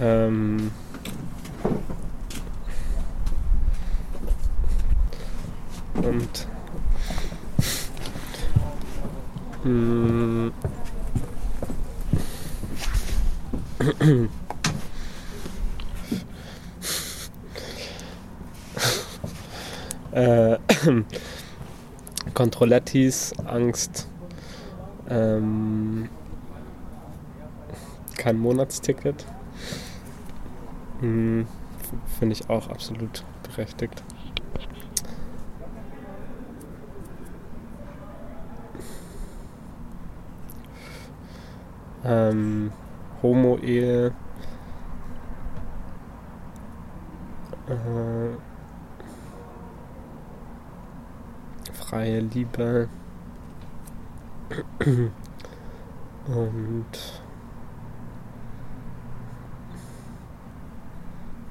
ähm, und. Mh, äh, Controlettis, Angst, ähm, kein Monatsticket. Hm, Finde ich auch absolut berechtigt. Ähm, Homo-Ehe. Äh, freie Liebe. Und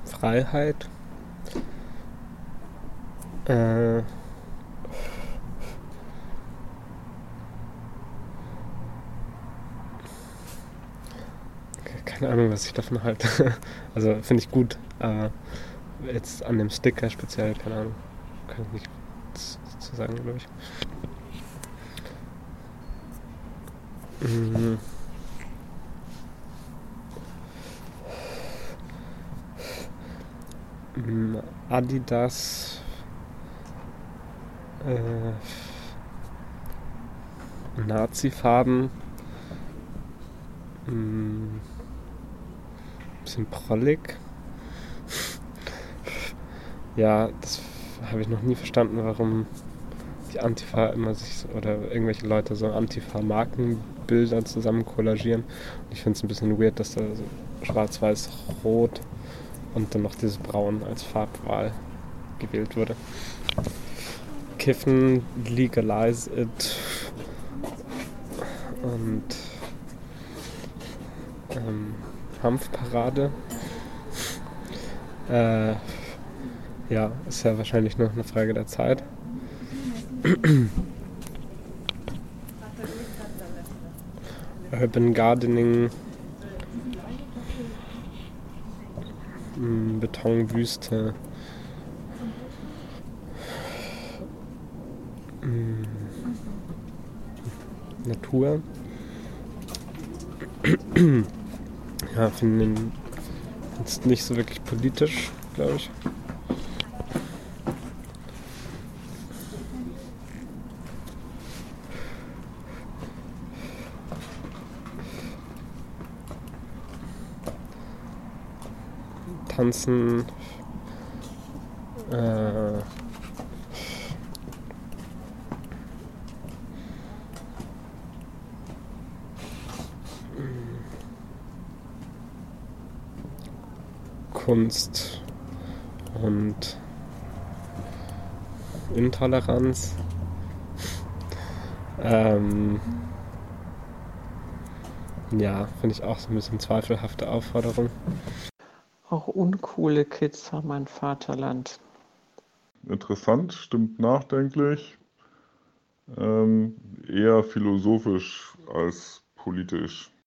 Freiheit. Äh, keine Ahnung, was ich davon halte. Also finde ich gut, aber jetzt an dem Sticker speziell, keine Ahnung, kann ich nicht zu sagen, glaube ich. Mhm. Mm, Adidas äh, Nazi-Farben mm, bisschen prollig ja, das habe ich noch nie verstanden, warum die Antifa immer sich oder irgendwelche Leute so Antifa-Markenbilder zusammen kollagieren. Und ich finde es ein bisschen weird, dass da so schwarz-weiß-rot und dann noch dieses Braun als Farbwahl gewählt wurde. Kiffen, legalize it und ähm, Hanfparade. Äh, ja, ist ja wahrscheinlich nur eine Frage der Zeit. Urban Gardening, hm, Betonwüste, hm, Natur. Ja, finde ihn jetzt nicht so wirklich politisch, glaube ich. Tanzen. Äh, Kunst und Intoleranz. Ähm, ja, finde ich auch so ein bisschen zweifelhafte Aufforderung. Auch uncoole Kids haben ein Vaterland. Interessant, stimmt nachdenklich. Ähm, eher philosophisch als politisch.